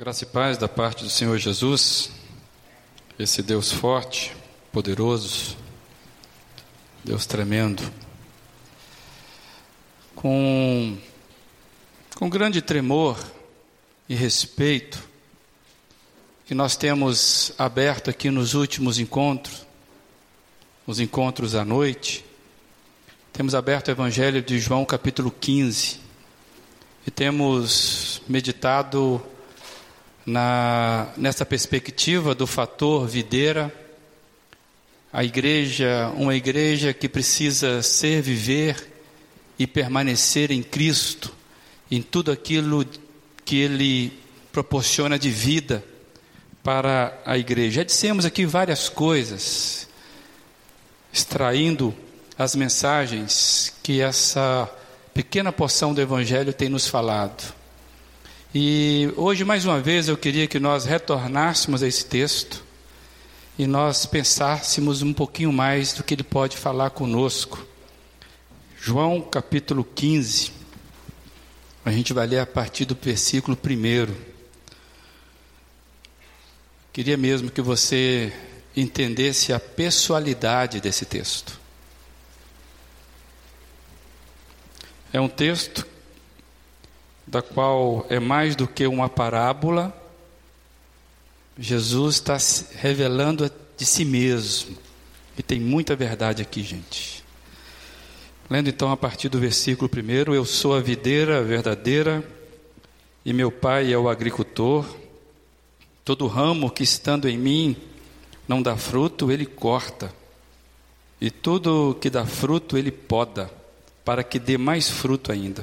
Graça e paz da parte do Senhor Jesus, esse Deus forte, poderoso, Deus tremendo, com, com grande tremor e respeito, que nós temos aberto aqui nos últimos encontros, os encontros à noite, temos aberto o Evangelho de João capítulo 15 e temos meditado na, nessa perspectiva do fator videira, a igreja, uma igreja que precisa ser, viver e permanecer em Cristo, em tudo aquilo que Ele proporciona de vida para a igreja. Já dissemos aqui várias coisas, extraindo as mensagens que essa pequena porção do Evangelho tem nos falado. E hoje, mais uma vez, eu queria que nós retornássemos a esse texto e nós pensássemos um pouquinho mais do que ele pode falar conosco. João capítulo 15, a gente vai ler a partir do versículo 1. Queria mesmo que você entendesse a pessoalidade desse texto. É um texto da qual é mais do que uma parábola, Jesus está revelando de si mesmo. E tem muita verdade aqui, gente. Lendo então a partir do versículo 1: Eu sou a videira verdadeira e meu pai é o agricultor. Todo ramo que estando em mim não dá fruto, ele corta, e tudo que dá fruto, ele poda, para que dê mais fruto ainda.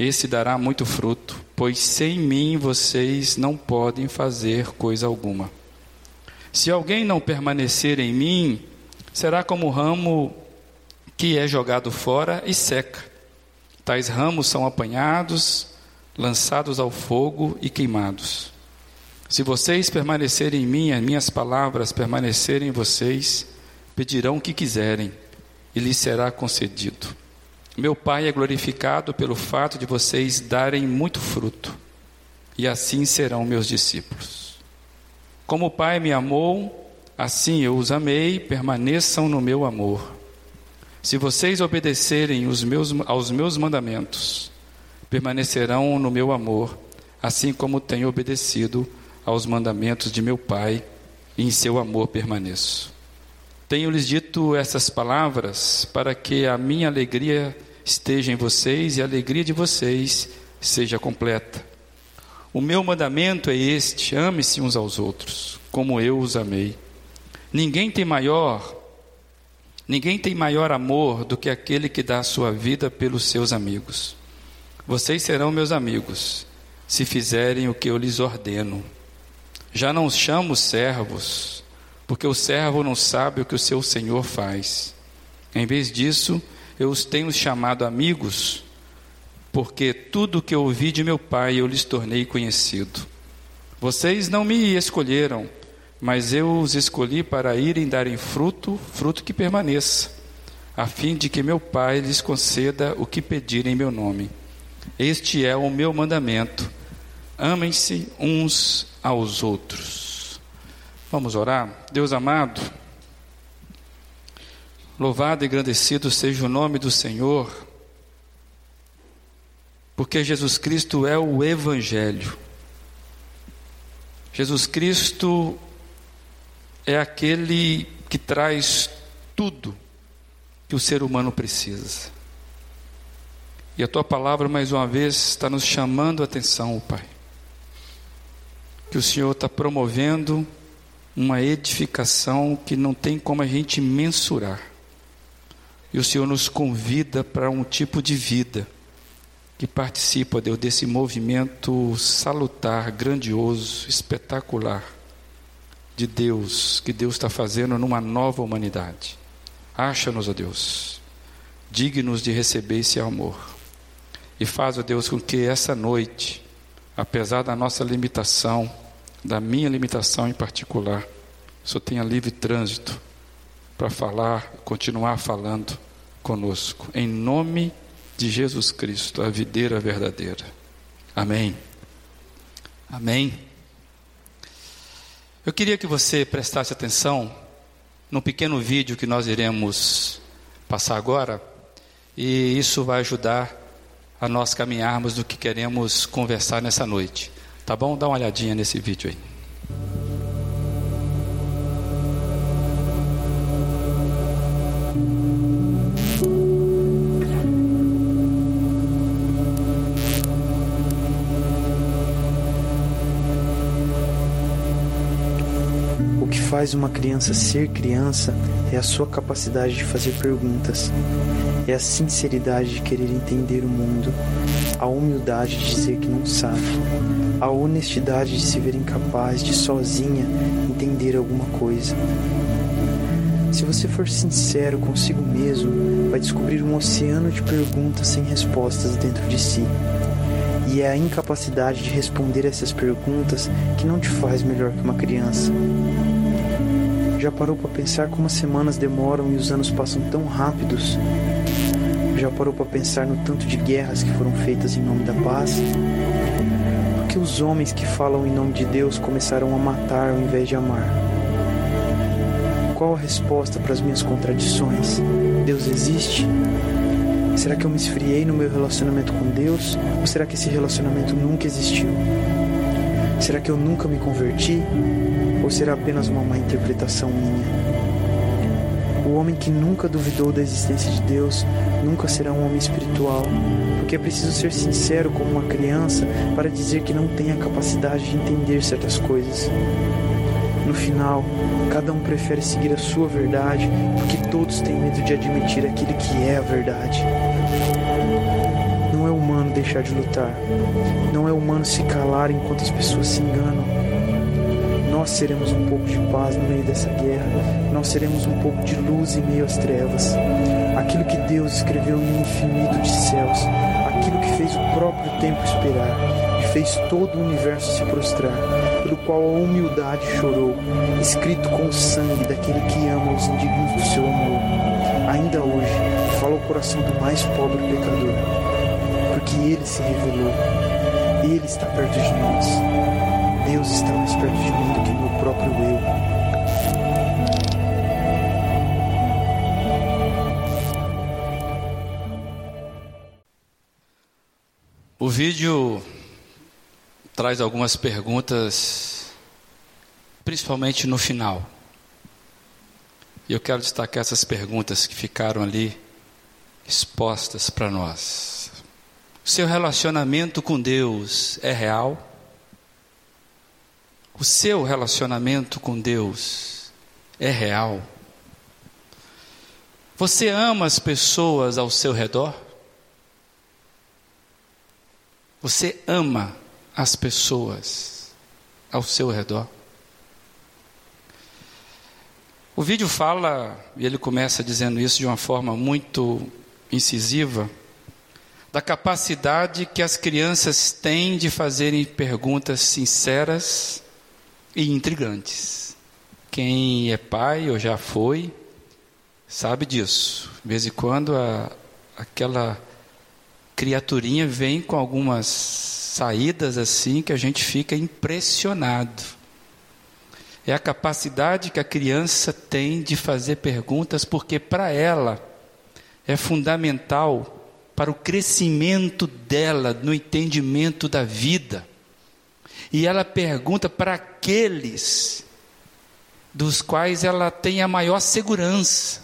esse dará muito fruto, pois sem mim vocês não podem fazer coisa alguma. Se alguém não permanecer em mim, será como o ramo que é jogado fora e seca. Tais ramos são apanhados, lançados ao fogo e queimados. Se vocês permanecerem em mim, as minhas palavras permanecerem em vocês, pedirão o que quiserem e lhes será concedido. Meu Pai é glorificado pelo fato de vocês darem muito fruto, e assim serão meus discípulos. Como o Pai me amou, assim eu os amei, permaneçam no meu amor. Se vocês obedecerem meus, aos meus mandamentos, permanecerão no meu amor, assim como tenho obedecido aos mandamentos de meu Pai, e em seu amor permaneço. Tenho-lhes dito essas palavras para que a minha alegria esteja em vocês e a alegria de vocês seja completa. O meu mandamento é este: ame-se uns aos outros, como eu os amei. Ninguém tem maior Ninguém tem maior amor do que aquele que dá a sua vida pelos seus amigos. Vocês serão meus amigos, se fizerem o que eu lhes ordeno. Já não os chamo servos, porque o servo não sabe o que o seu senhor faz. Em vez disso, eu os tenho chamado amigos, porque tudo o que eu ouvi de meu Pai eu lhes tornei conhecido. Vocês não me escolheram, mas eu os escolhi para irem darem fruto, fruto que permaneça, a fim de que meu Pai lhes conceda o que pedirem em meu nome. Este é o meu mandamento: amem-se uns aos outros. Vamos orar? Deus amado, Louvado e agradecido seja o nome do Senhor, porque Jesus Cristo é o Evangelho. Jesus Cristo é aquele que traz tudo que o ser humano precisa. E a tua palavra, mais uma vez, está nos chamando a atenção, Pai. Que o Senhor está promovendo uma edificação que não tem como a gente mensurar. E o Senhor nos convida para um tipo de vida que participa, Deus, desse movimento salutar, grandioso, espetacular, de Deus que Deus está fazendo numa nova humanidade. Acha-nos, ó Deus, dignos de receber esse amor. E faz, ó Deus, com que essa noite, apesar da nossa limitação, da minha limitação em particular, só tenha livre trânsito para falar, continuar falando conosco. Em nome de Jesus Cristo, a videira verdadeira. Amém. Amém. Eu queria que você prestasse atenção no pequeno vídeo que nós iremos passar agora, e isso vai ajudar a nós caminharmos do que queremos conversar nessa noite. Tá bom? Dá uma olhadinha nesse vídeo aí. faz uma criança ser criança é a sua capacidade de fazer perguntas, é a sinceridade de querer entender o mundo, a humildade de dizer que não sabe, a honestidade de se ver incapaz de sozinha entender alguma coisa. Se você for sincero consigo mesmo, vai descobrir um oceano de perguntas sem respostas dentro de si. E é a incapacidade de responder essas perguntas que não te faz melhor que uma criança. Já parou para pensar como as semanas demoram e os anos passam tão rápidos? Já parou para pensar no tanto de guerras que foram feitas em nome da paz? Por que os homens que falam em nome de Deus começaram a matar ao invés de amar? Qual a resposta para as minhas contradições? Deus existe? Será que eu me esfriei no meu relacionamento com Deus? Ou será que esse relacionamento nunca existiu? Será que eu nunca me converti? Ou será apenas uma má interpretação minha? O homem que nunca duvidou da existência de Deus nunca será um homem espiritual, porque é preciso ser sincero como uma criança para dizer que não tem a capacidade de entender certas coisas. No final, cada um prefere seguir a sua verdade, porque todos têm medo de admitir aquilo que é a verdade. Não é humano deixar de lutar. Não é humano se calar enquanto as pessoas se enganam nós seremos um pouco de paz no meio dessa guerra, nós seremos um pouco de luz em meio às trevas. Aquilo que Deus escreveu um infinito de céus, aquilo que fez o próprio tempo esperar e fez todo o universo se prostrar, pelo qual a humildade chorou, escrito com o sangue daquele que ama os indignos do seu amor. Ainda hoje, fala o coração do mais pobre pecador, porque ele se revelou, ele está perto de nós. Deus está mais perto de mim do que meu próprio eu. O vídeo traz algumas perguntas, principalmente no final. E eu quero destacar essas perguntas que ficaram ali expostas para nós. seu relacionamento com Deus é real? O seu relacionamento com Deus é real? Você ama as pessoas ao seu redor? Você ama as pessoas ao seu redor? O vídeo fala, e ele começa dizendo isso de uma forma muito incisiva, da capacidade que as crianças têm de fazerem perguntas sinceras e intrigantes. Quem é pai ou já foi, sabe disso. De vez em quando a, aquela criaturinha vem com algumas saídas assim que a gente fica impressionado. É a capacidade que a criança tem de fazer perguntas, porque para ela é fundamental para o crescimento dela no entendimento da vida. E ela pergunta para aqueles dos quais ela tem a maior segurança.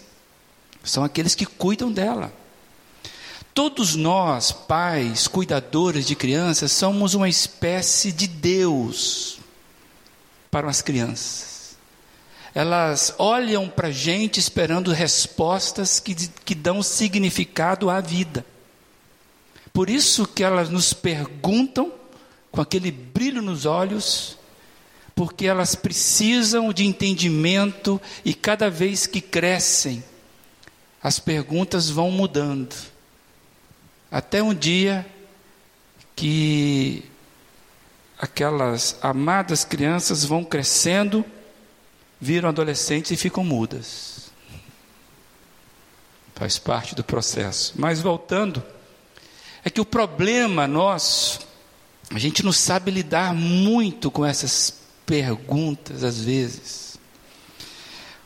São aqueles que cuidam dela. Todos nós, pais, cuidadores de crianças, somos uma espécie de Deus para as crianças. Elas olham para a gente esperando respostas que, que dão significado à vida. Por isso que elas nos perguntam com aquele brilho nos olhos, porque elas precisam de entendimento e cada vez que crescem, as perguntas vão mudando. Até um dia que aquelas amadas crianças vão crescendo, viram adolescentes e ficam mudas. Faz parte do processo. Mas voltando, é que o problema nosso, a gente não sabe lidar muito com essas perguntas às vezes.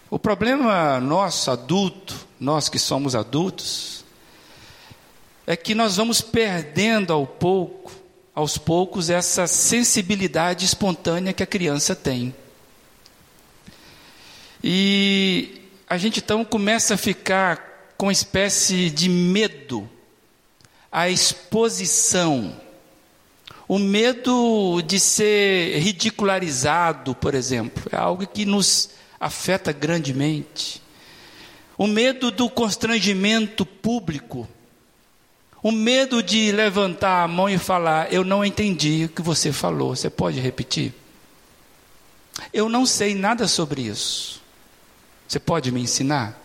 O problema nosso, adulto, nós que somos adultos, é que nós vamos perdendo ao pouco, aos poucos, essa sensibilidade espontânea que a criança tem. E a gente então começa a ficar com uma espécie de medo à exposição o medo de ser ridicularizado, por exemplo, é algo que nos afeta grandemente. O medo do constrangimento público. O medo de levantar a mão e falar: Eu não entendi o que você falou. Você pode repetir? Eu não sei nada sobre isso. Você pode me ensinar?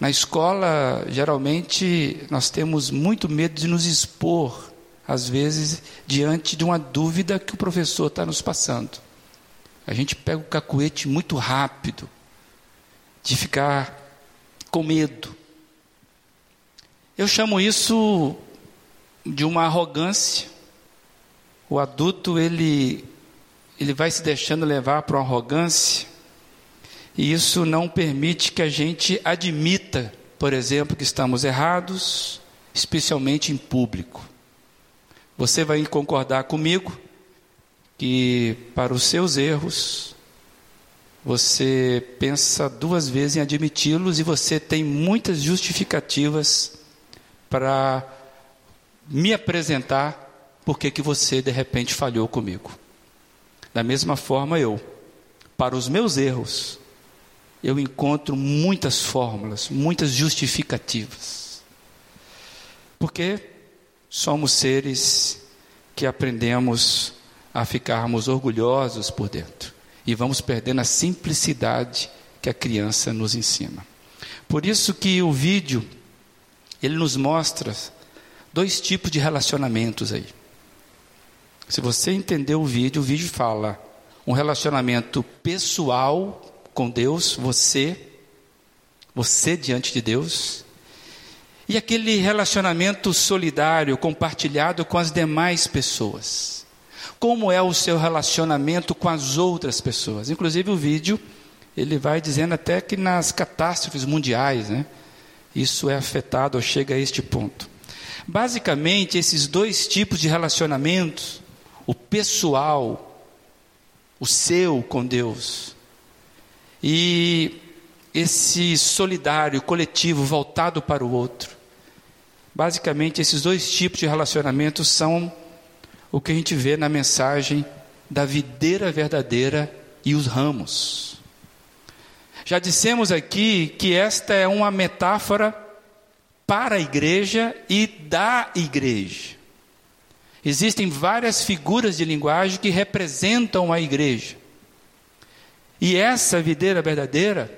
Na escola, geralmente, nós temos muito medo de nos expor às vezes, diante de uma dúvida que o professor está nos passando. A gente pega o cacuete muito rápido, de ficar com medo. Eu chamo isso de uma arrogância. O adulto, ele, ele vai se deixando levar para uma arrogância, e isso não permite que a gente admita, por exemplo, que estamos errados, especialmente em público. Você vai concordar comigo que para os seus erros você pensa duas vezes em admiti-los e você tem muitas justificativas para me apresentar porque que você de repente falhou comigo. Da mesma forma eu, para os meus erros, eu encontro muitas fórmulas, muitas justificativas. Porque somos seres que aprendemos a ficarmos orgulhosos por dentro e vamos perdendo a simplicidade que a criança nos ensina. Por isso que o vídeo ele nos mostra dois tipos de relacionamentos aí. Se você entender o vídeo, o vídeo fala um relacionamento pessoal com Deus, você, você diante de Deus, e aquele relacionamento solidário, compartilhado com as demais pessoas. Como é o seu relacionamento com as outras pessoas? Inclusive o vídeo, ele vai dizendo até que nas catástrofes mundiais, né, isso é afetado ou chega a este ponto. Basicamente, esses dois tipos de relacionamentos, o pessoal, o seu com Deus, e esse solidário, coletivo, voltado para o outro. Basicamente, esses dois tipos de relacionamentos são o que a gente vê na mensagem da videira verdadeira e os ramos. Já dissemos aqui que esta é uma metáfora para a igreja e da igreja. Existem várias figuras de linguagem que representam a igreja. E essa videira verdadeira,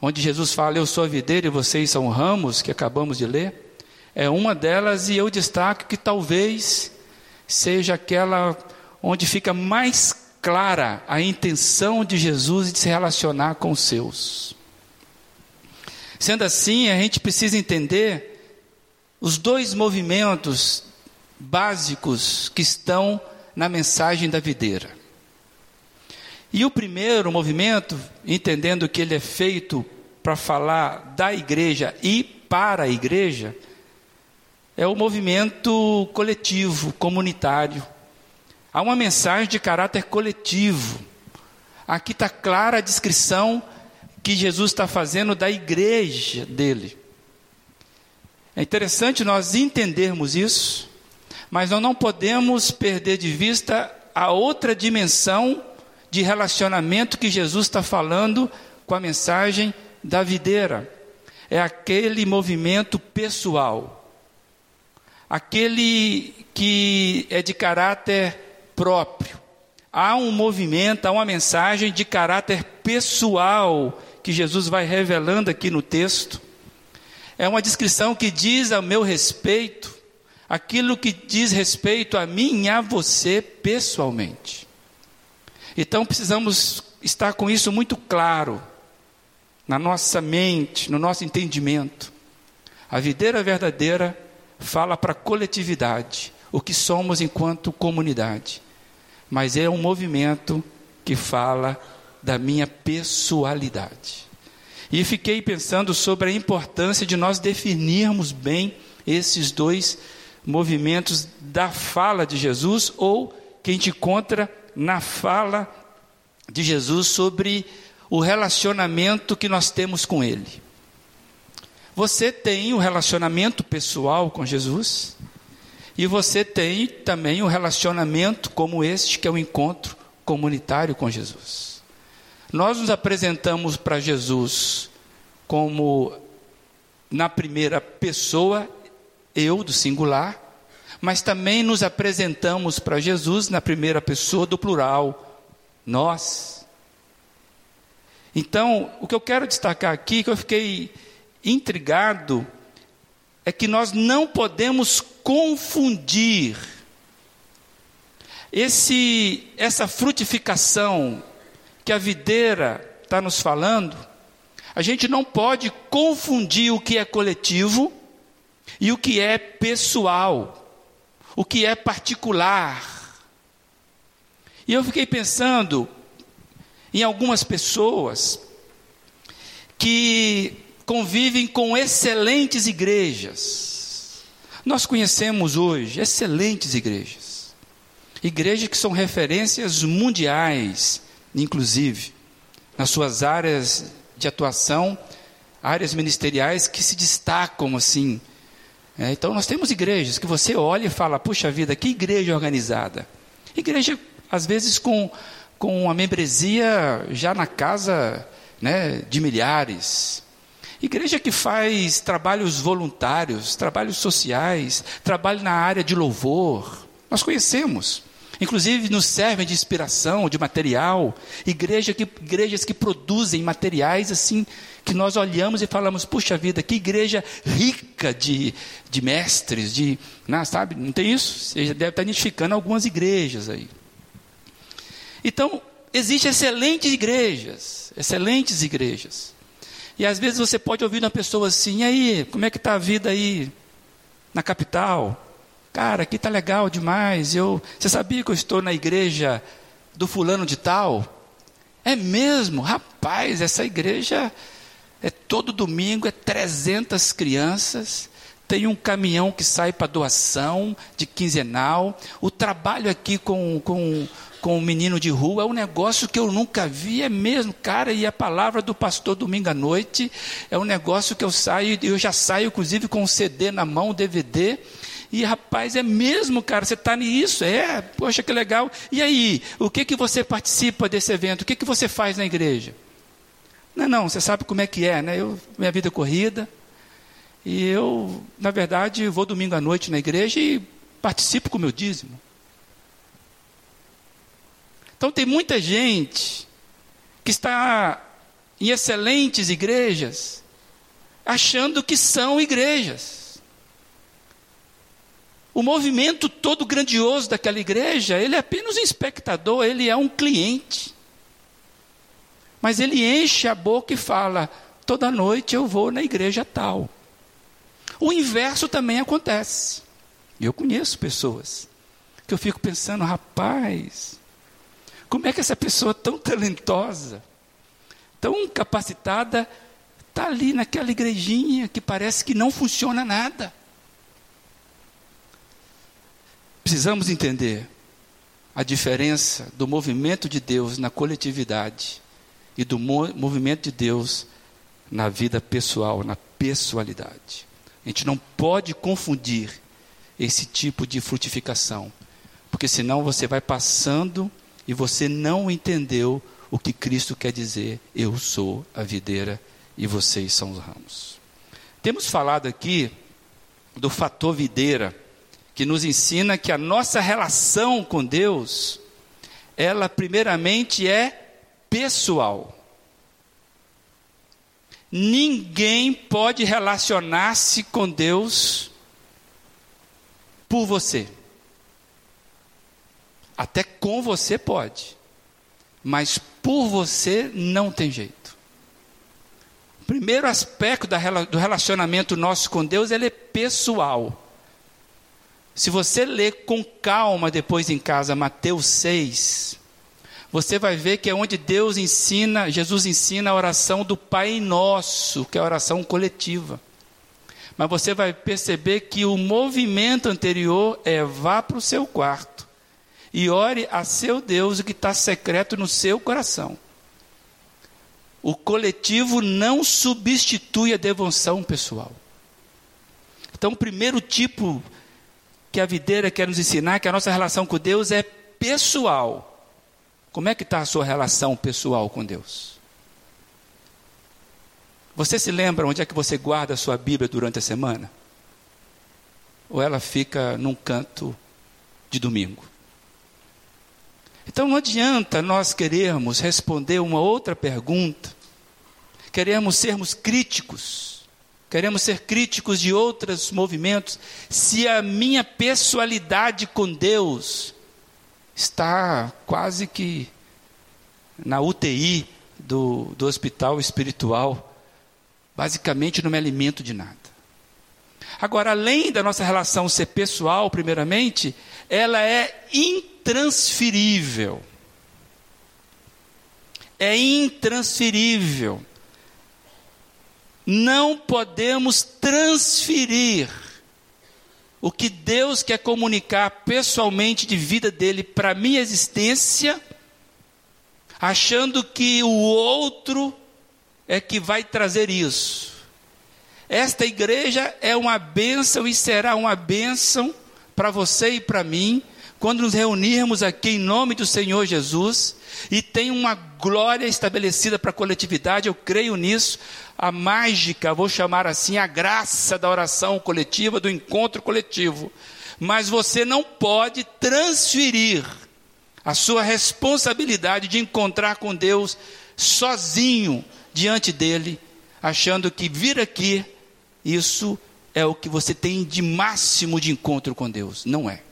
onde Jesus fala, Eu sou a videira e vocês são ramos, que acabamos de ler, é uma delas e eu destaco que talvez seja aquela onde fica mais clara a intenção de Jesus de se relacionar com os seus. Sendo assim, a gente precisa entender os dois movimentos básicos que estão na mensagem da videira. E o primeiro movimento, entendendo que ele é feito para falar da igreja e para a igreja, é o movimento coletivo, comunitário. Há uma mensagem de caráter coletivo. Aqui está clara a descrição que Jesus está fazendo da igreja dele. É interessante nós entendermos isso, mas nós não podemos perder de vista a outra dimensão de relacionamento que Jesus está falando com a mensagem da videira. É aquele movimento pessoal aquele que é de caráter próprio, há um movimento, há uma mensagem de caráter pessoal que Jesus vai revelando aqui no texto. É uma descrição que diz a meu respeito aquilo que diz respeito a mim e a você pessoalmente. Então precisamos estar com isso muito claro na nossa mente, no nosso entendimento. A videira verdadeira fala para a coletividade, o que somos enquanto comunidade. Mas é um movimento que fala da minha pessoalidade. E fiquei pensando sobre a importância de nós definirmos bem esses dois movimentos da fala de Jesus ou que a gente encontra na fala de Jesus sobre o relacionamento que nós temos com Ele. Você tem o relacionamento pessoal com Jesus e você tem também um relacionamento como este, que é o encontro comunitário com Jesus. Nós nos apresentamos para Jesus como na primeira pessoa eu do singular, mas também nos apresentamos para Jesus na primeira pessoa do plural, nós. Então, o que eu quero destacar aqui, que eu fiquei intrigado, é que nós não podemos confundir esse, essa frutificação que a videira está nos falando, a gente não pode confundir o que é coletivo e o que é pessoal, o que é particular. E eu fiquei pensando em algumas pessoas que convivem com excelentes igrejas. Nós conhecemos hoje excelentes igrejas. Igrejas que são referências mundiais, inclusive, nas suas áreas de atuação, áreas ministeriais que se destacam assim é, então nós temos igrejas que você olha e fala, puxa vida, que igreja organizada. Igreja, às vezes, com, com uma membresia já na casa né, de milhares. Igreja que faz trabalhos voluntários, trabalhos sociais, trabalho na área de louvor. Nós conhecemos. Inclusive nos servem de inspiração, de material. Igreja que, igrejas que produzem materiais assim que nós olhamos e falamos, puxa vida, que igreja rica de, de mestres, de. Não, sabe, não tem isso? Você deve estar identificando algumas igrejas aí. Então, existem excelentes igrejas, excelentes igrejas. E às vezes você pode ouvir uma pessoa assim, e aí, como é que está a vida aí na capital? Cara, aqui está legal demais. Eu, você sabia que eu estou na igreja do fulano de tal? É mesmo? Rapaz, essa igreja é todo domingo, é 300 crianças, tem um caminhão que sai para doação de quinzenal. O trabalho aqui com, com, com o menino de rua é um negócio que eu nunca vi, é mesmo, cara. E a palavra do pastor domingo à noite é um negócio que eu saio, eu já saio, inclusive, com um CD na mão, um DVD. E rapaz, é mesmo, cara, você está nisso, é, poxa, que legal. E aí, o que que você participa desse evento? O que que você faz na igreja? Não, não, você sabe como é que é, né? Eu, minha vida é corrida. E eu, na verdade, vou domingo à noite na igreja e participo com o meu dízimo. Então tem muita gente que está em excelentes igrejas, achando que são igrejas. O movimento todo grandioso daquela igreja, ele é apenas um espectador, ele é um cliente. Mas ele enche a boca e fala: toda noite eu vou na igreja tal. O inverso também acontece. Eu conheço pessoas que eu fico pensando, rapaz, como é que essa pessoa tão talentosa, tão capacitada, está ali naquela igrejinha que parece que não funciona nada? Precisamos entender a diferença do movimento de Deus na coletividade e do movimento de Deus na vida pessoal, na pessoalidade. A gente não pode confundir esse tipo de frutificação, porque senão você vai passando e você não entendeu o que Cristo quer dizer: eu sou a videira e vocês são os ramos. Temos falado aqui do fator videira, que nos ensina que a nossa relação com Deus ela primeiramente é pessoal. Ninguém pode relacionar-se com Deus por você. Até com você pode, mas por você não tem jeito. O primeiro aspecto do relacionamento nosso com Deus ele é pessoal. Se você ler com calma depois em casa Mateus 6, você vai ver que é onde Deus ensina, Jesus ensina a oração do Pai Nosso, que é a oração coletiva. Mas você vai perceber que o movimento anterior é vá para o seu quarto e ore a seu Deus o que está secreto no seu coração. O coletivo não substitui a devoção pessoal. Então, o primeiro tipo que a videira quer nos ensinar é que a nossa relação com Deus é pessoal. Como é que está a sua relação pessoal com Deus? Você se lembra onde é que você guarda a sua Bíblia durante a semana? Ou ela fica num canto de domingo? Então não adianta nós querermos responder uma outra pergunta, queremos sermos críticos, queremos ser críticos de outros movimentos, se a minha pessoalidade com Deus está quase que na UTI do, do hospital espiritual, basicamente não me alimento de nada. Agora, além da nossa relação ser pessoal, primeiramente, ela é intransferível. É intransferível. Não podemos transferir o que Deus quer comunicar pessoalmente de vida dele para minha existência, achando que o outro é que vai trazer isso. Esta igreja é uma bênção e será uma bênção para você e para mim, quando nos reunirmos aqui em nome do Senhor Jesus, e tem uma glória estabelecida para a coletividade, eu creio nisso, a mágica, vou chamar assim, a graça da oração coletiva, do encontro coletivo. Mas você não pode transferir a sua responsabilidade de encontrar com Deus sozinho diante dele, achando que vir aqui, isso é o que você tem de máximo de encontro com Deus. Não é.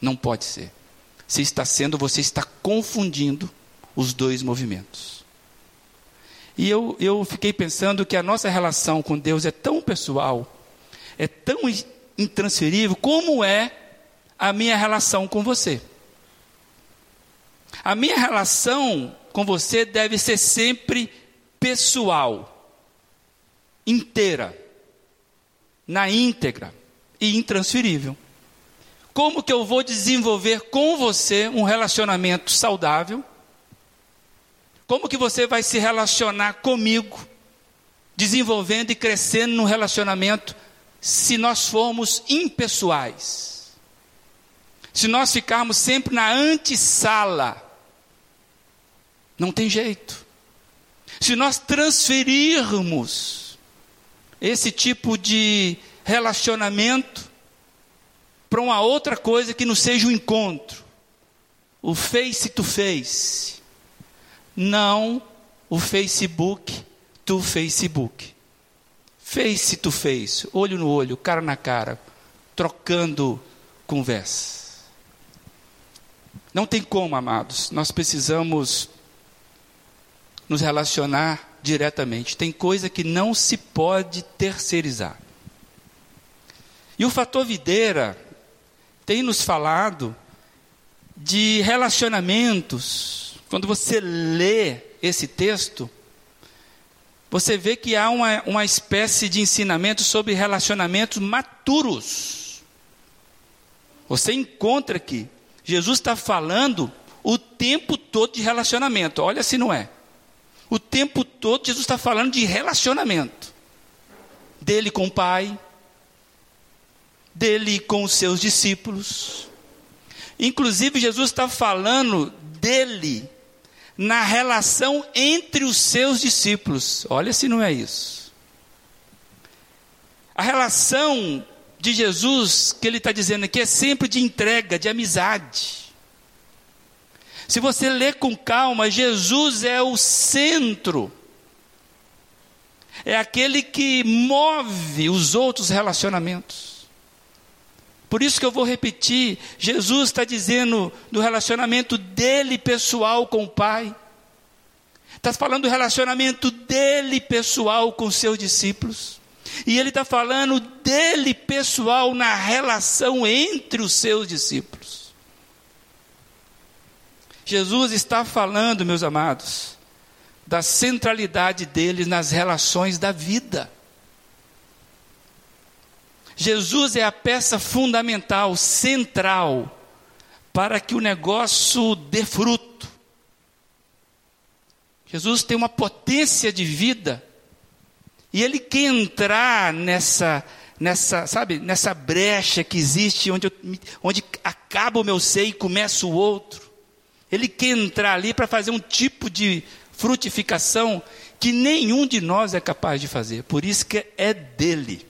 Não pode ser. Se está sendo, você está confundindo os dois movimentos. E eu, eu fiquei pensando que a nossa relação com Deus é tão pessoal, é tão intransferível, como é a minha relação com você. A minha relação com você deve ser sempre pessoal, inteira, na íntegra e intransferível. Como que eu vou desenvolver com você um relacionamento saudável? Como que você vai se relacionar comigo, desenvolvendo e crescendo no relacionamento, se nós formos impessoais? Se nós ficarmos sempre na antessala, não tem jeito. Se nós transferirmos esse tipo de relacionamento para uma outra coisa que não seja o um encontro, o face to face, não o Facebook to Facebook. Face to face, olho no olho, cara na cara, trocando conversa. Não tem como, amados, nós precisamos nos relacionar diretamente. Tem coisa que não se pode terceirizar. E o fator videira tem nos falado de relacionamentos quando você lê esse texto, você vê que há uma, uma espécie de ensinamento sobre relacionamentos maturos. Você encontra aqui, Jesus está falando o tempo todo de relacionamento, olha se não é. O tempo todo Jesus está falando de relacionamento. Dele com o Pai, dele com os seus discípulos. Inclusive, Jesus está falando dele na relação entre os seus discípulos. Olha se não é isso. A relação de Jesus, que ele está dizendo aqui, é sempre de entrega, de amizade. Se você ler com calma, Jesus é o centro. É aquele que move os outros relacionamentos. Por isso que eu vou repetir: Jesus está dizendo do relacionamento dele pessoal com o Pai. Está falando do relacionamento dele pessoal com seus discípulos. E ele está falando dele pessoal na relação entre os seus discípulos. Jesus está falando, meus amados, da centralidade deles nas relações da vida. Jesus é a peça fundamental, central, para que o negócio dê fruto. Jesus tem uma potência de vida e ele quer entrar nessa, nessa, sabe, nessa brecha que existe onde, eu, onde acaba o meu ser e começa o outro. Ele quer entrar ali para fazer um tipo de frutificação que nenhum de nós é capaz de fazer. Por isso que é dele.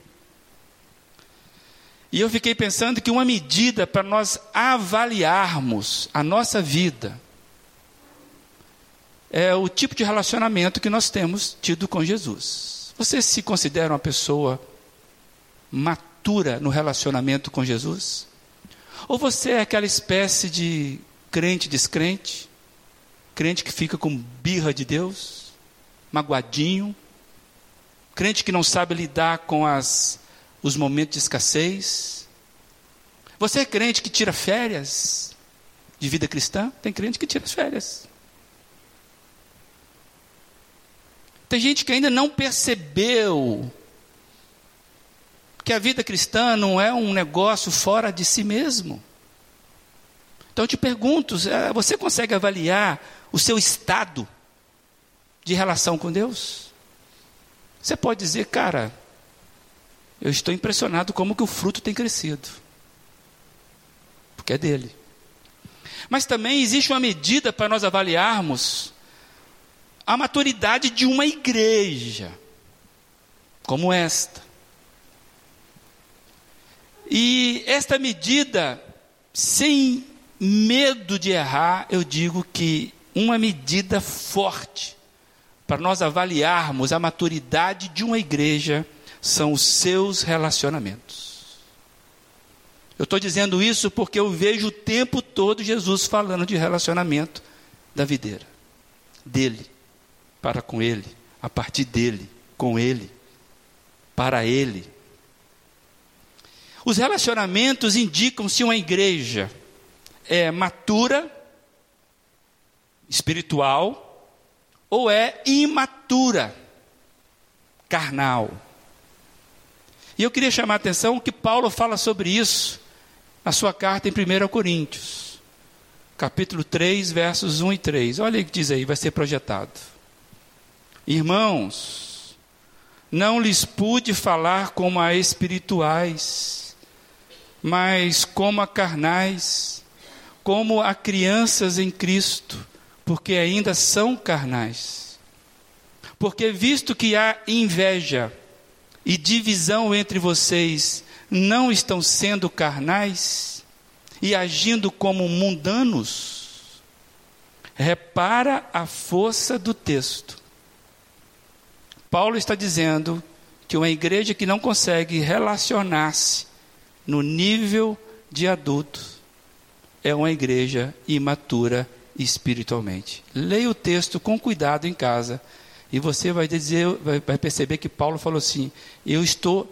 E eu fiquei pensando que uma medida para nós avaliarmos a nossa vida é o tipo de relacionamento que nós temos tido com Jesus. Você se considera uma pessoa matura no relacionamento com Jesus? Ou você é aquela espécie de crente descrente, crente que fica com birra de Deus, magoadinho, crente que não sabe lidar com as, os momentos de escassez. Você é crente que tira férias de vida cristã? Tem crente que tira férias. Tem gente que ainda não percebeu que a vida cristã não é um negócio fora de si mesmo. Então eu te pergunto: é, você consegue avaliar o seu estado de relação com Deus? Você pode dizer, cara, eu estou impressionado como que o fruto tem crescido. Porque é dele. Mas também existe uma medida para nós avaliarmos a maturidade de uma igreja, como esta. E esta medida, sem medo de errar, eu digo que uma medida forte para nós avaliarmos a maturidade de uma igreja são os seus relacionamentos. Eu estou dizendo isso porque eu vejo o tempo todo Jesus falando de relacionamento da videira, dele, para com ele, a partir dele, com ele, para ele. Os relacionamentos indicam se uma igreja é matura, espiritual, ou é imatura, carnal. E eu queria chamar a atenção que Paulo fala sobre isso na sua carta em 1 Coríntios, capítulo 3, versos 1 e 3. Olha o que diz aí, vai ser projetado. Irmãos, não lhes pude falar como a espirituais, mas como a carnais como a crianças em Cristo, porque ainda são carnais. Porque visto que há inveja e divisão entre vocês, não estão sendo carnais e agindo como mundanos? Repara a força do texto. Paulo está dizendo que uma igreja que não consegue relacionar-se no nível de adulto é uma igreja imatura espiritualmente. Leia o texto com cuidado em casa e você vai dizer, vai perceber que Paulo falou assim: eu estou,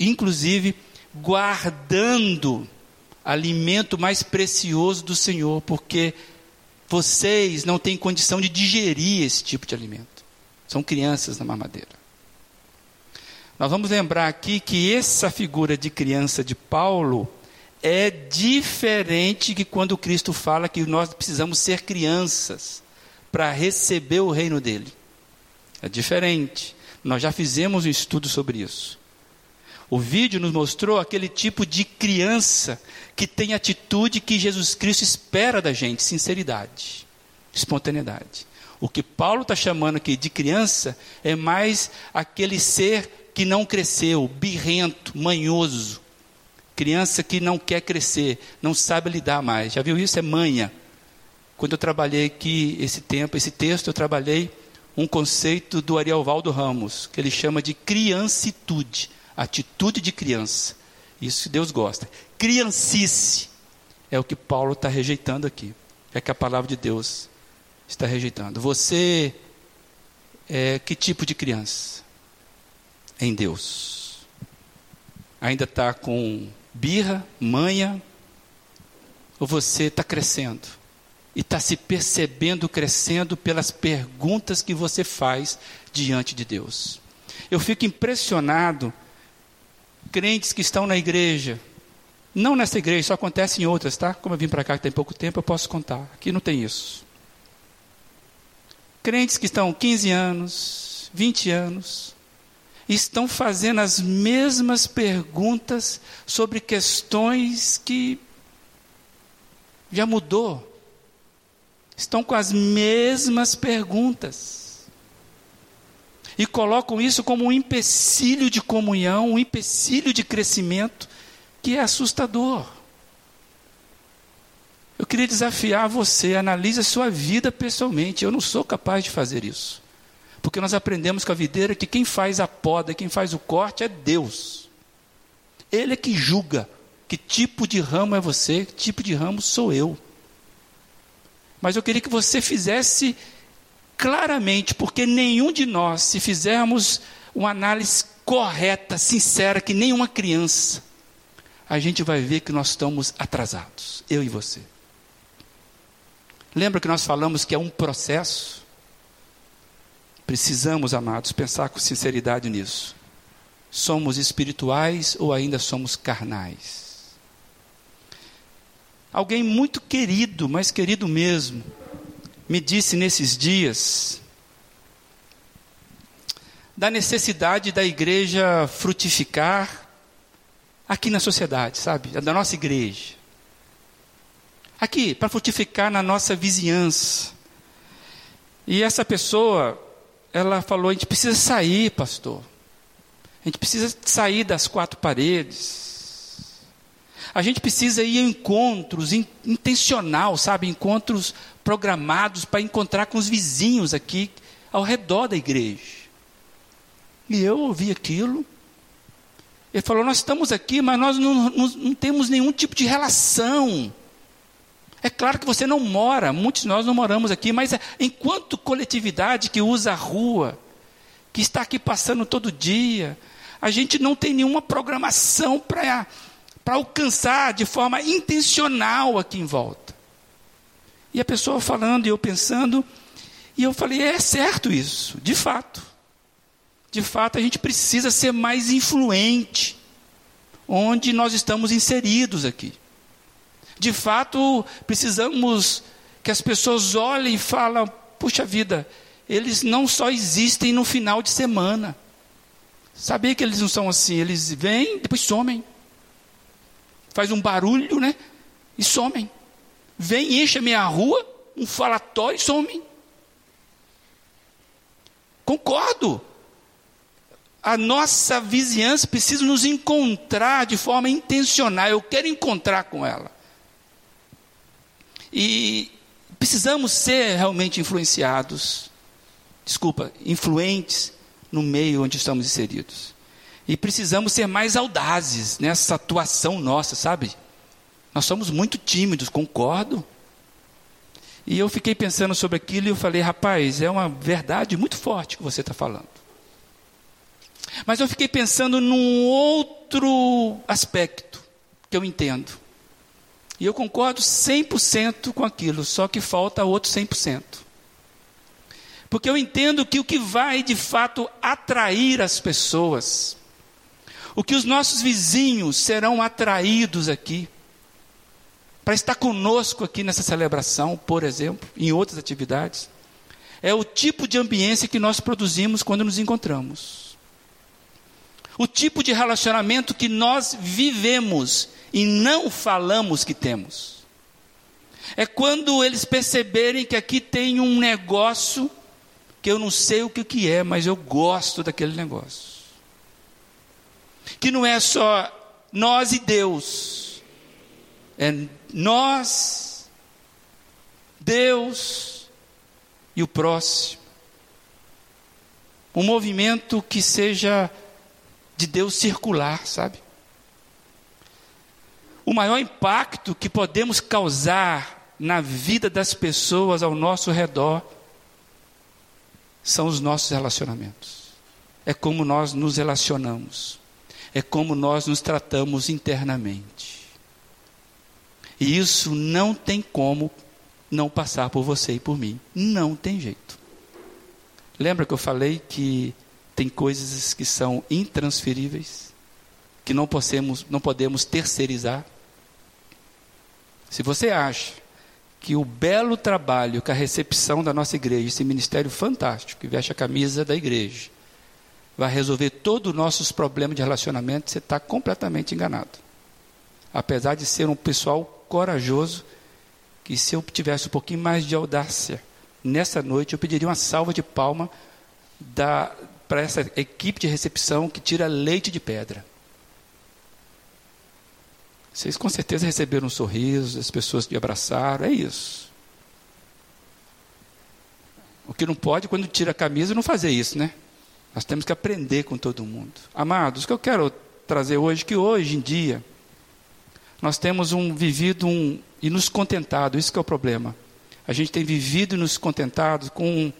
inclusive, guardando alimento mais precioso do Senhor, porque vocês não têm condição de digerir esse tipo de alimento. São crianças na mamadeira. Nós vamos lembrar aqui que essa figura de criança de Paulo é diferente que quando Cristo fala que nós precisamos ser crianças para receber o reino dele. É diferente. Nós já fizemos um estudo sobre isso. O vídeo nos mostrou aquele tipo de criança que tem atitude que Jesus Cristo espera da gente: sinceridade, espontaneidade. O que Paulo está chamando aqui de criança é mais aquele ser que não cresceu, birrento, manhoso, Criança que não quer crescer, não sabe lidar mais. Já viu isso? É manha. quando eu trabalhei aqui esse tempo, esse texto, eu trabalhei um conceito do Arielvaldo Ramos, que ele chama de criancitude, atitude de criança. Isso Deus gosta. Criancice é o que Paulo está rejeitando aqui. É que a palavra de Deus está rejeitando. Você é que tipo de criança? Em Deus. Ainda está com birra, manha, ou você está crescendo? E está se percebendo crescendo pelas perguntas que você faz diante de Deus. Eu fico impressionado, crentes que estão na igreja, não nessa igreja, isso acontece em outras, tá? Como eu vim para cá tem pouco tempo, eu posso contar. Aqui não tem isso. Crentes que estão 15 anos, 20 anos, estão fazendo as mesmas perguntas sobre questões que já mudou. Estão com as mesmas perguntas. E colocam isso como um empecilho de comunhão, um empecilho de crescimento que é assustador. Eu queria desafiar você, analise a sua vida pessoalmente. Eu não sou capaz de fazer isso. Porque nós aprendemos com a videira que quem faz a poda, quem faz o corte é Deus. Ele é que julga que tipo de ramo é você, que tipo de ramo sou eu. Mas eu queria que você fizesse claramente, porque nenhum de nós, se fizermos uma análise correta, sincera, que nenhuma criança, a gente vai ver que nós estamos atrasados, eu e você. Lembra que nós falamos que é um processo? Precisamos, amados, pensar com sinceridade nisso. Somos espirituais ou ainda somos carnais? Alguém muito querido, mas querido mesmo, me disse nesses dias da necessidade da igreja frutificar aqui na sociedade, sabe? Da nossa igreja. Aqui, para frutificar na nossa vizinhança. E essa pessoa, ela falou: a gente precisa sair, pastor. A gente precisa sair das quatro paredes. A gente precisa ir a encontros in, intencional, sabe? Encontros programados para encontrar com os vizinhos aqui ao redor da igreja. E eu ouvi aquilo ele falou: Nós estamos aqui, mas nós não, não, não, temos nenhum tipo de relação. É claro que você não mora, muitos de nós não moramos aqui, mas enquanto coletividade que usa a rua, que está aqui passando todo dia, a gente não tem nenhuma programação para alcançar de forma intencional aqui em volta. E a pessoa falando e eu pensando, e eu falei: é certo isso, de fato de fato, a gente precisa ser mais influente onde nós estamos inseridos aqui. De fato, precisamos que as pessoas olhem e falem: puxa vida, eles não só existem no final de semana. Sabia que eles não são assim? Eles vêm, depois somem. Faz um barulho, né? E somem. Vem, enche a minha rua, um falatório e somem. Concordo a nossa vizinhança precisa nos encontrar de forma intencional. Eu quero encontrar com ela. E precisamos ser realmente influenciados, desculpa, influentes no meio onde estamos inseridos. E precisamos ser mais audazes nessa atuação nossa, sabe? Nós somos muito tímidos, concordo. E eu fiquei pensando sobre aquilo e eu falei, rapaz, é uma verdade muito forte que você está falando. Mas eu fiquei pensando num outro aspecto que eu entendo. E eu concordo 100% com aquilo, só que falta outro 100%. Porque eu entendo que o que vai de fato atrair as pessoas, o que os nossos vizinhos serão atraídos aqui, para estar conosco aqui nessa celebração, por exemplo, em outras atividades, é o tipo de ambiência que nós produzimos quando nos encontramos o tipo de relacionamento que nós vivemos e não falamos que temos. É quando eles perceberem que aqui tem um negócio que eu não sei o que, é, mas eu gosto daquele negócio. Que não é só nós e Deus, é nós, Deus e o próximo. Um movimento que seja de Deus circular, sabe? O maior impacto que podemos causar na vida das pessoas ao nosso redor são os nossos relacionamentos. É como nós nos relacionamos. É como nós nos tratamos internamente. E isso não tem como não passar por você e por mim. Não tem jeito. Lembra que eu falei que tem coisas que são intransferíveis, que não podemos, não podemos terceirizar? Se você acha que o belo trabalho que a recepção da nossa igreja, esse ministério fantástico, que veste a camisa da igreja, vai resolver todos os nossos problemas de relacionamento, você está completamente enganado. Apesar de ser um pessoal corajoso, que se eu tivesse um pouquinho mais de audácia, nessa noite eu pediria uma salva de palma para essa equipe de recepção que tira leite de pedra. Vocês com certeza receberam um sorriso, as pessoas te abraçaram, é isso. O que não pode quando tira a camisa não fazer isso, né? Nós temos que aprender com todo mundo. Amados, o que eu quero trazer hoje, que hoje em dia, nós temos um vivido um, e nos contentado, isso que é o problema. A gente tem vivido e nos contentado com,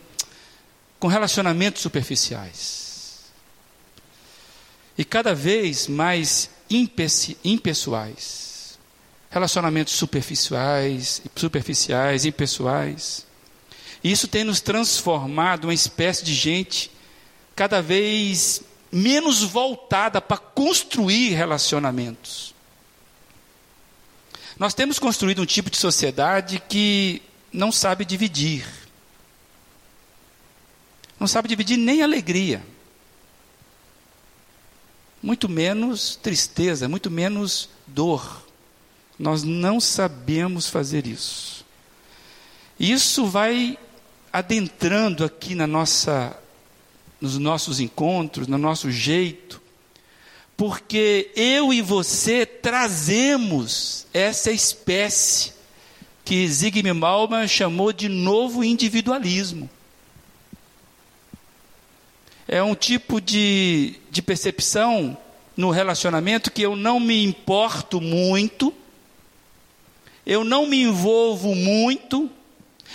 com relacionamentos superficiais. E cada vez mais impessoais. Relacionamentos superficiais, superficiais, impessoais. Isso tem nos transformado uma espécie de gente cada vez menos voltada para construir relacionamentos. Nós temos construído um tipo de sociedade que não sabe dividir. Não sabe dividir nem alegria. Muito menos tristeza, muito menos dor. Nós não sabemos fazer isso. Isso vai adentrando aqui na nossa nos nossos encontros, no nosso jeito, porque eu e você trazemos essa espécie que Zygmunt Bauman chamou de novo individualismo. É um tipo de, de percepção no relacionamento que eu não me importo muito, eu não me envolvo muito,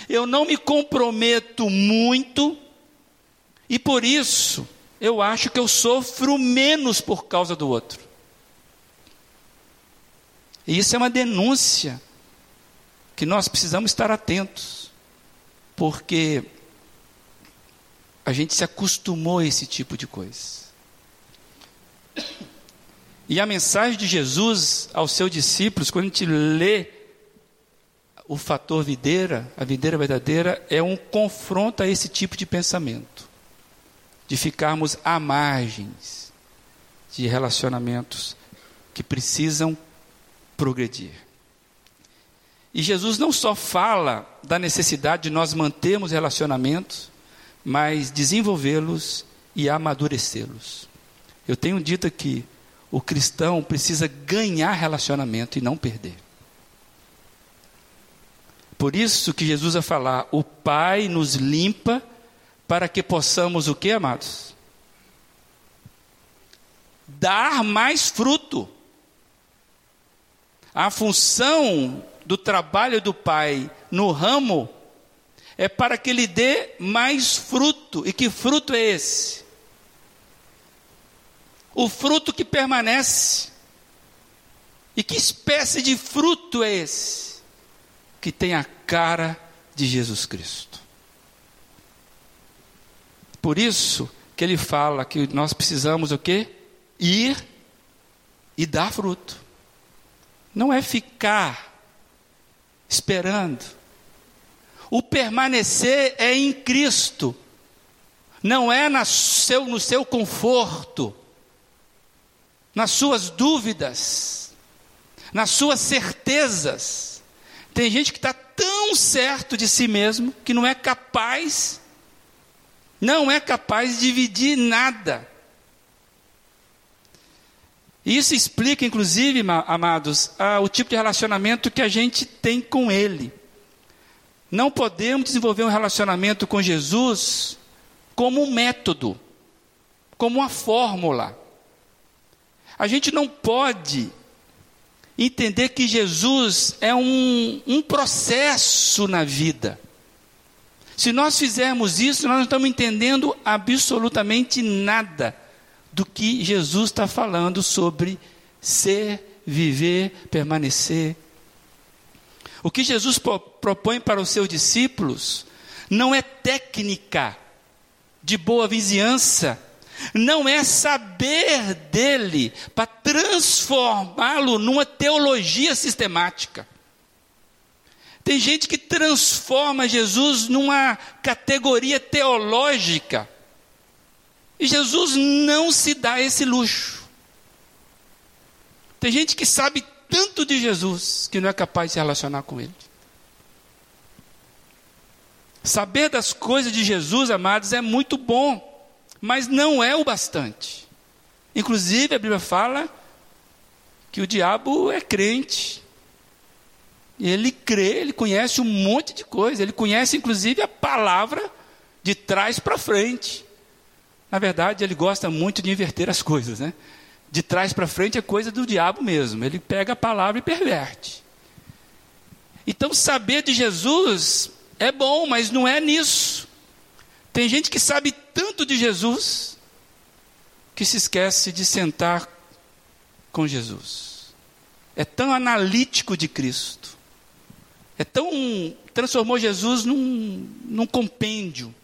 eu não me comprometo muito, e por isso, eu acho que eu sofro menos por causa do outro. E isso é uma denúncia que nós precisamos estar atentos, porque a gente se acostumou a esse tipo de coisa. E a mensagem de Jesus aos seus discípulos, quando a gente lê o fator videira, a videira verdadeira, é um confronto a esse tipo de pensamento de ficarmos à margens de relacionamentos que precisam progredir. E Jesus não só fala da necessidade de nós mantermos relacionamentos, mas desenvolvê-los e amadurecê-los. Eu tenho dito aqui, o cristão precisa ganhar relacionamento e não perder. Por isso que Jesus vai falar: o Pai nos limpa para que possamos o que, amados? Dar mais fruto. A função do trabalho do Pai no ramo é para que ele dê mais fruto. E que fruto é esse? O fruto que permanece. E que espécie de fruto é esse? Que tem a cara de Jesus Cristo. Por isso que ele fala que nós precisamos o quê? Ir e dar fruto. Não é ficar esperando. O permanecer é em Cristo. Não é na seu, no seu conforto, nas suas dúvidas, nas suas certezas. Tem gente que está tão certo de si mesmo que não é capaz não é capaz de dividir nada. Isso explica, inclusive, amados, o tipo de relacionamento que a gente tem com Ele. Não podemos desenvolver um relacionamento com Jesus como um método, como uma fórmula. A gente não pode entender que Jesus é um, um processo na vida. Se nós fizermos isso, nós não estamos entendendo absolutamente nada do que Jesus está falando sobre ser, viver, permanecer. O que Jesus propõe para os seus discípulos não é técnica de boa vizinhança, não é saber dele para transformá-lo numa teologia sistemática. Tem gente que transforma Jesus numa categoria teológica. E Jesus não se dá esse luxo. Tem gente que sabe tanto de Jesus que não é capaz de se relacionar com ele. Saber das coisas de Jesus, amados, é muito bom, mas não é o bastante. Inclusive, a Bíblia fala que o diabo é crente. Ele crê, ele conhece um monte de coisa, ele conhece inclusive a palavra de trás para frente. Na verdade, ele gosta muito de inverter as coisas, né? De trás para frente é coisa do diabo mesmo. Ele pega a palavra e perverte. Então, saber de Jesus é bom, mas não é nisso. Tem gente que sabe tanto de Jesus que se esquece de sentar com Jesus. É tão analítico de Cristo. É tão. transformou Jesus num, num compêndio,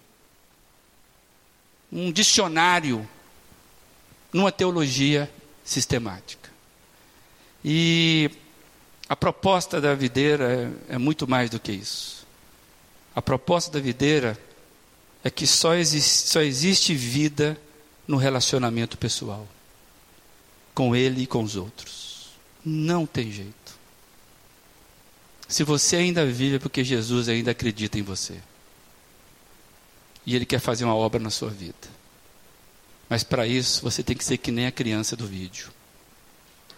um dicionário, numa teologia sistemática. E a proposta da videira é, é muito mais do que isso. A proposta da videira é que só só existe vida no relacionamento pessoal, com ele e com os outros. Não tem jeito. Se você ainda vive é porque Jesus ainda acredita em você. E Ele quer fazer uma obra na sua vida. Mas para isso você tem que ser que nem a criança do vídeo.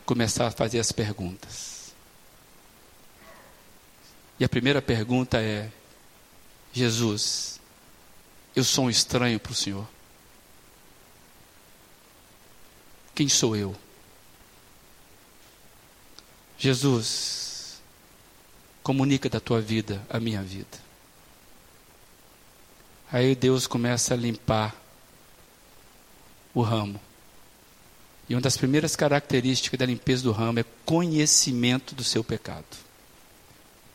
Começar a fazer as perguntas. E a primeira pergunta é: Jesus, eu sou um estranho para o Senhor. Quem sou eu? Jesus, comunica da tua vida a minha vida. Aí Deus começa a limpar o ramo. E uma das primeiras características da limpeza do ramo é conhecimento do seu pecado.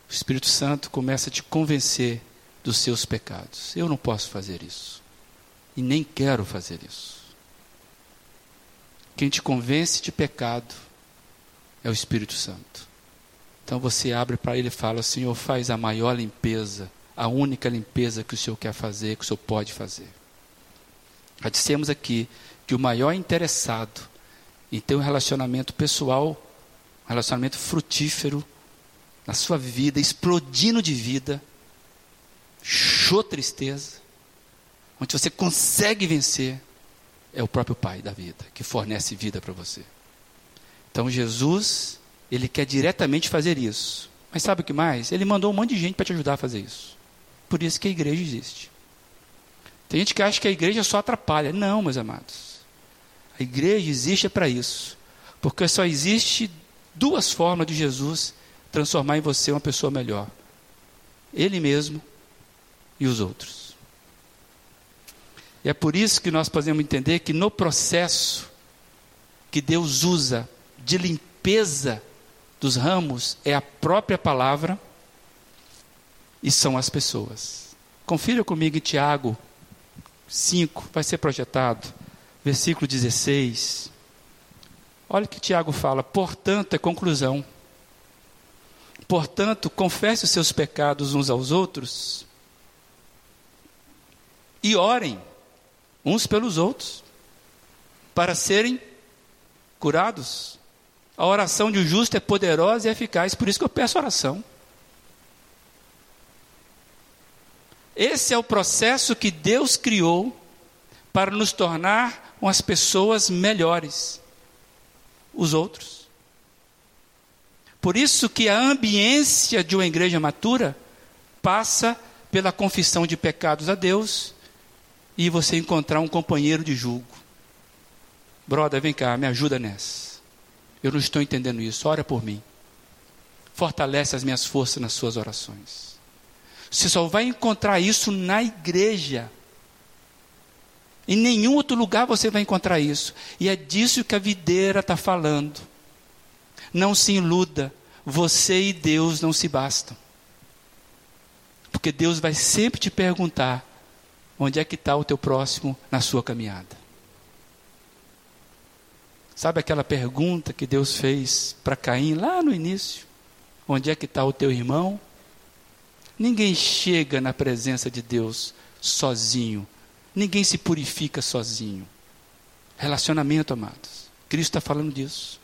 O Espírito Santo começa a te convencer dos seus pecados. Eu não posso fazer isso. E nem quero fazer isso. Quem te convence de pecado é o Espírito Santo. Então você abre para ele e fala: Senhor, faz a maior limpeza, a única limpeza que o Senhor quer fazer, que o Senhor pode fazer. Já dissemos aqui que o maior interessado em ter um relacionamento pessoal, um relacionamento frutífero na sua vida, explodindo de vida, show tristeza, onde você consegue vencer, é o próprio Pai da vida, que fornece vida para você. Então Jesus, ele quer diretamente fazer isso. Mas sabe o que mais? Ele mandou um monte de gente para te ajudar a fazer isso. Por isso que a igreja existe. Tem gente que acha que a igreja só atrapalha. Não, meus amados. A igreja existe para isso. Porque só existe duas formas de Jesus transformar em você uma pessoa melhor: Ele mesmo e os outros. E é por isso que nós podemos entender que no processo que Deus usa de limpeza dos ramos é a própria palavra e são as pessoas. Confira comigo em Tiago 5, vai ser projetado, versículo 16. Olha o que Tiago fala, portanto, é conclusão. Portanto, confesse os seus pecados uns aos outros e orem uns pelos outros para serem curados. A oração de um justo é poderosa e eficaz, por isso que eu peço oração. Esse é o processo que Deus criou para nos tornar umas pessoas melhores, os outros. Por isso que a ambiência de uma igreja matura passa pela confissão de pecados a Deus e você encontrar um companheiro de julgo. Brother, vem cá, me ajuda nessa. Eu não estou entendendo isso, ora por mim. Fortalece as minhas forças nas suas orações. Você só vai encontrar isso na igreja. Em nenhum outro lugar você vai encontrar isso. E é disso que a videira está falando. Não se iluda. Você e Deus não se bastam. Porque Deus vai sempre te perguntar: onde é que está o teu próximo na sua caminhada? Sabe aquela pergunta que Deus fez para Caim lá no início? Onde é que está o teu irmão? Ninguém chega na presença de Deus sozinho. Ninguém se purifica sozinho. Relacionamento, amados. Cristo está falando disso.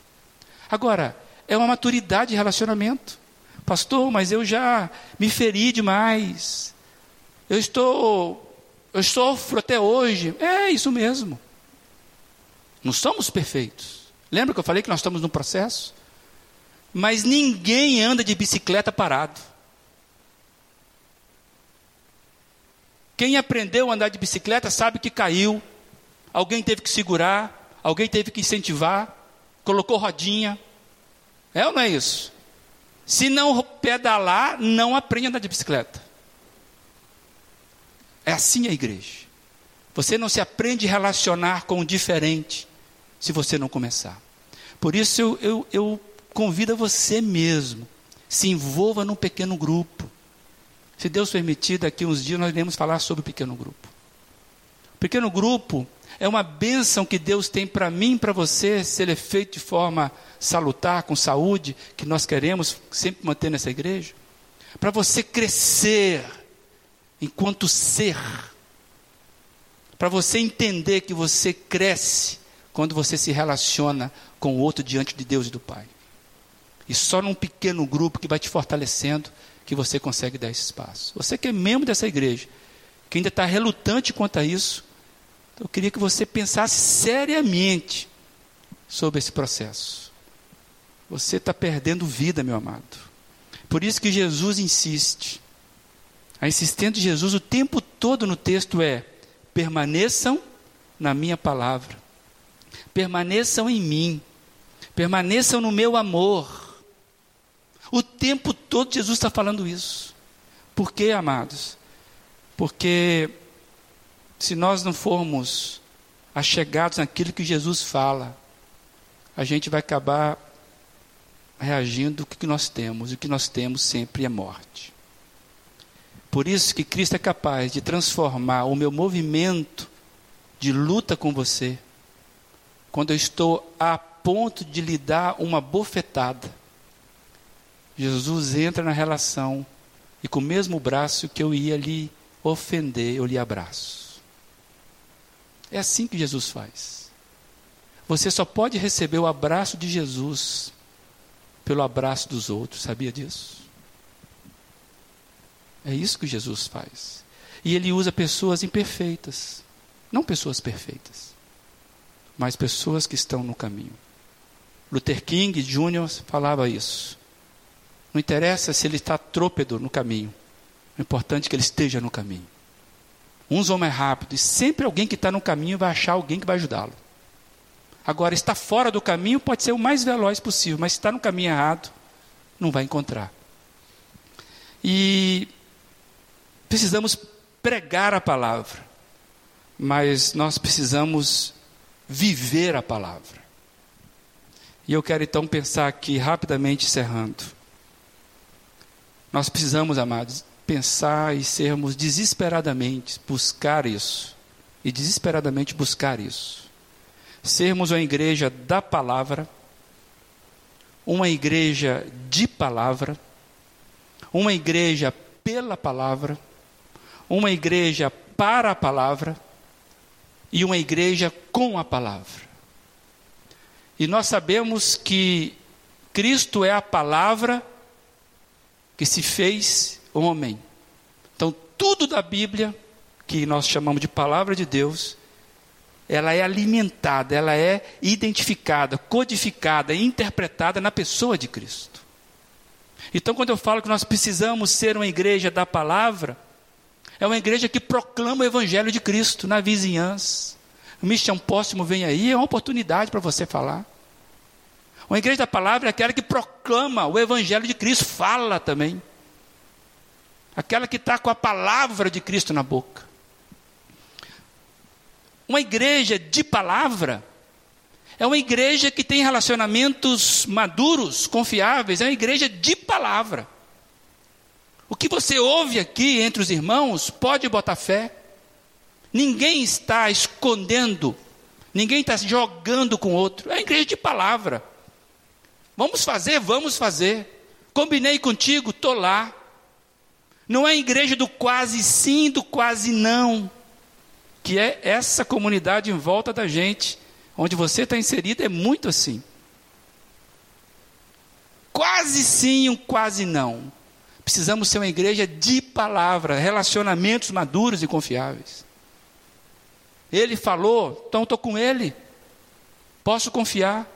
Agora, é uma maturidade de relacionamento. Pastor, mas eu já me feri demais. Eu estou, eu sofro até hoje. É isso mesmo. Não somos perfeitos. Lembra que eu falei que nós estamos num processo? Mas ninguém anda de bicicleta parado. Quem aprendeu a andar de bicicleta sabe que caiu, alguém teve que segurar, alguém teve que incentivar, colocou rodinha. É ou não é isso? Se não pedalar, não aprende a andar de bicicleta. É assim a igreja. Você não se aprende a relacionar com o diferente se você não começar. Por isso eu, eu, eu convido você mesmo, se envolva num pequeno grupo. Se Deus permitir, daqui uns dias nós iremos falar sobre o pequeno grupo. O pequeno grupo é uma bênção que Deus tem para mim e para você, se ele é feito de forma salutar, com saúde, que nós queremos sempre manter nessa igreja. Para você crescer enquanto ser. Para você entender que você cresce quando você se relaciona com o outro diante de Deus e do Pai. E só num pequeno grupo que vai te fortalecendo que você consegue dar esse espaço. Você que é membro dessa igreja, que ainda está relutante quanto a isso, eu queria que você pensasse seriamente sobre esse processo. Você está perdendo vida, meu amado. Por isso que Jesus insiste. A insistência de Jesus o tempo todo no texto é: permaneçam na minha palavra, permaneçam em mim, permaneçam no meu amor. O tempo todo Jesus está falando isso. Por quê, amados? Porque se nós não formos achegados naquilo que Jesus fala, a gente vai acabar reagindo o que nós temos, e o que nós temos sempre é morte. Por isso que Cristo é capaz de transformar o meu movimento de luta com você, quando eu estou a ponto de lhe dar uma bofetada Jesus entra na relação e com o mesmo braço que eu ia lhe ofender, eu lhe abraço. É assim que Jesus faz. Você só pode receber o abraço de Jesus pelo abraço dos outros, sabia disso? É isso que Jesus faz. E ele usa pessoas imperfeitas, não pessoas perfeitas, mas pessoas que estão no caminho. Luther King Jr. falava isso. Não interessa se ele está trôpedo no caminho. O importante é que ele esteja no caminho. Uns vão mais rápido e sempre alguém que está no caminho vai achar alguém que vai ajudá-lo. Agora, estar fora do caminho pode ser o mais veloz possível, mas se está no caminho errado, não vai encontrar. E precisamos pregar a palavra, mas nós precisamos viver a palavra. E eu quero então pensar aqui, rapidamente encerrando. Nós precisamos, amados, pensar e sermos desesperadamente buscar isso. E desesperadamente buscar isso. Sermos uma igreja da palavra, uma igreja de palavra, uma igreja pela palavra, uma igreja para a palavra e uma igreja com a palavra. E nós sabemos que Cristo é a palavra que se fez homem. Então, tudo da Bíblia, que nós chamamos de palavra de Deus, ela é alimentada, ela é identificada, codificada, interpretada na pessoa de Cristo. Então, quando eu falo que nós precisamos ser uma igreja da palavra, é uma igreja que proclama o evangelho de Cristo na vizinhança. O Mission Póstumo vem aí, é uma oportunidade para você falar. Uma igreja da palavra é aquela que proclama o evangelho de Cristo, fala também. Aquela que está com a palavra de Cristo na boca. Uma igreja de palavra é uma igreja que tem relacionamentos maduros, confiáveis, é uma igreja de palavra. O que você ouve aqui entre os irmãos, pode botar fé. Ninguém está escondendo, ninguém está jogando com outro. É uma igreja de palavra. Vamos fazer, vamos fazer. Combinei contigo, estou lá. Não é a igreja do quase sim, do quase não. Que é essa comunidade em volta da gente onde você está inserido é muito assim. Quase sim, um quase não. Precisamos ser uma igreja de palavra, relacionamentos maduros e confiáveis. Ele falou, então estou com ele. Posso confiar.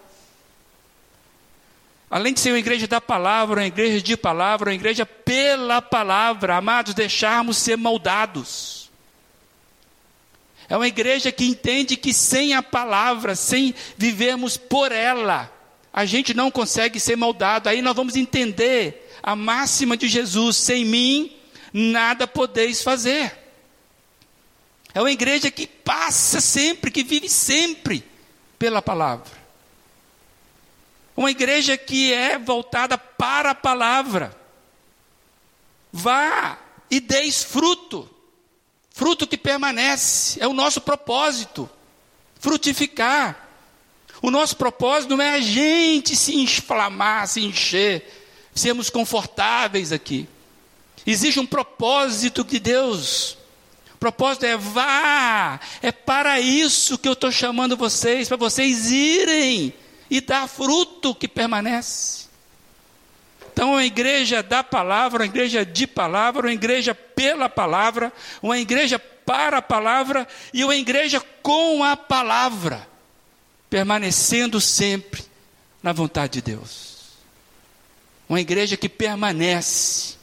Além de ser uma igreja da palavra, uma igreja de palavra, uma igreja pela palavra, amados, deixarmos ser moldados. É uma igreja que entende que sem a palavra, sem vivermos por ela, a gente não consegue ser moldado. Aí nós vamos entender a máxima de Jesus: sem mim, nada podeis fazer. É uma igreja que passa sempre, que vive sempre pela palavra. Uma igreja que é voltada para a palavra. Vá e deis fruto fruto que permanece, é o nosso propósito, frutificar. O nosso propósito não é a gente se inflamar, se encher, sermos confortáveis aqui. Existe um propósito de Deus. O propósito é vá, é para isso que eu estou chamando vocês, para vocês irem e dar fruto que permanece. Então, uma igreja da palavra, uma igreja de palavra, uma igreja pela palavra, uma igreja para a palavra e uma igreja com a palavra, permanecendo sempre na vontade de Deus. Uma igreja que permanece,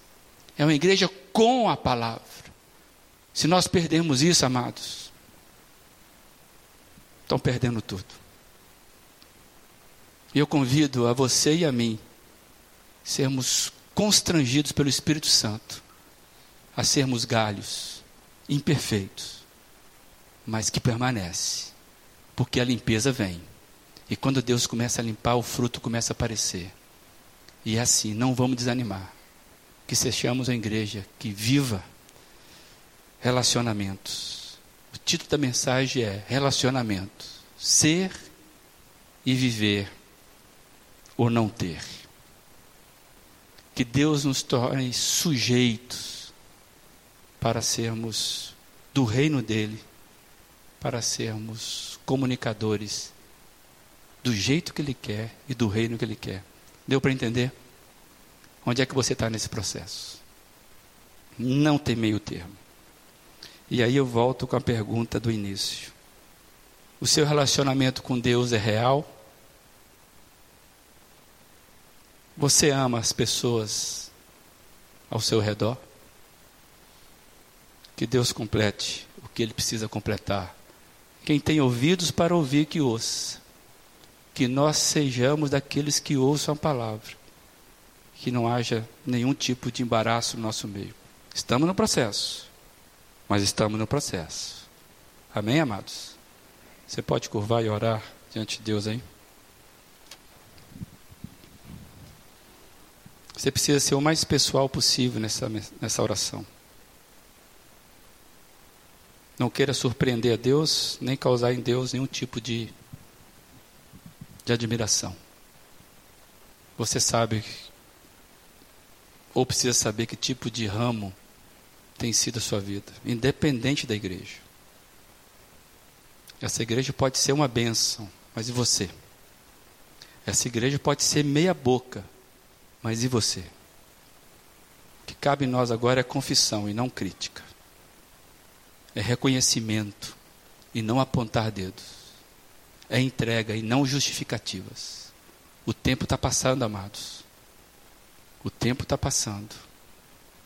é uma igreja com a palavra. Se nós perdermos isso, amados, estão perdendo tudo. E eu convido a você e a mim sermos constrangidos pelo Espírito Santo a sermos galhos imperfeitos, mas que permanece, porque a limpeza vem. E quando Deus começa a limpar, o fruto começa a aparecer. E é assim, não vamos desanimar. Que sejamos a igreja que viva relacionamentos. O título da mensagem é Relacionamentos. Ser e viver ou não ter que Deus nos torne sujeitos para sermos do reino dele, para sermos comunicadores do jeito que ele quer e do reino que ele quer. Deu para entender? Onde é que você está nesse processo? Não tem meio termo. E aí eu volto com a pergunta do início. O seu relacionamento com Deus é real? Você ama as pessoas ao seu redor? Que Deus complete o que Ele precisa completar. Quem tem ouvidos para ouvir, que ouça. Que nós sejamos daqueles que ouçam a palavra. Que não haja nenhum tipo de embaraço no nosso meio. Estamos no processo, mas estamos no processo. Amém, amados? Você pode curvar e orar diante de Deus aí? Você precisa ser o mais pessoal possível nessa, nessa oração. Não queira surpreender a Deus, nem causar em Deus nenhum tipo de, de admiração. Você sabe, ou precisa saber que tipo de ramo tem sido a sua vida, independente da igreja. Essa igreja pode ser uma bênção, mas e você? Essa igreja pode ser meia boca, mas e você? O que cabe em nós agora é confissão e não crítica. É reconhecimento e não apontar dedos. É entrega e não justificativas. O tempo está passando, amados. O tempo está passando.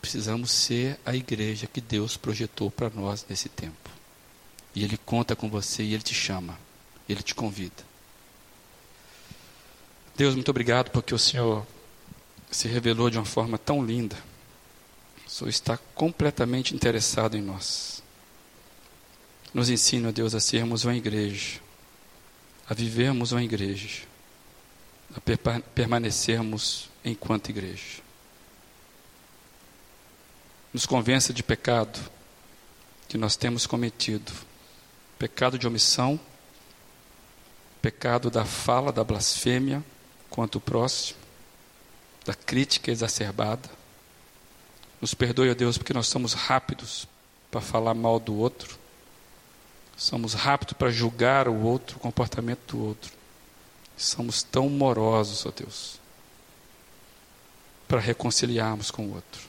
Precisamos ser a igreja que Deus projetou para nós nesse tempo. E Ele conta com você e Ele te chama. Ele te convida. Deus, muito obrigado porque o Senhor se revelou de uma forma tão linda. O Senhor está completamente interessado em nós. Nos ensina, Deus, a sermos uma igreja, a vivermos uma igreja, a permanecermos enquanto igreja. Nos convença de pecado que nós temos cometido pecado de omissão, pecado da fala, da blasfêmia contra o próximo, da crítica exacerbada. Nos perdoe, ó Deus, porque nós somos rápidos para falar mal do outro, somos rápidos para julgar o outro, o comportamento do outro. Somos tão morosos, ó Deus, para reconciliarmos com o outro.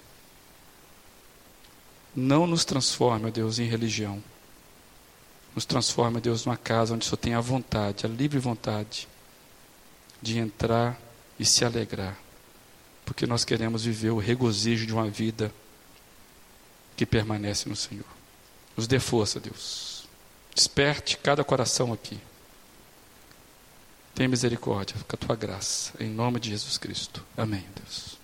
Não nos transforme, ó Deus, em religião. Nos transforme, ó Deus, numa casa onde só tem a vontade, a livre vontade de entrar e se alegrar, porque nós queremos viver o regozijo de uma vida que permanece no Senhor. Nos dê força, Deus. Desperte cada coração aqui. Tenha misericórdia com a tua graça, em nome de Jesus Cristo. Amém, Deus.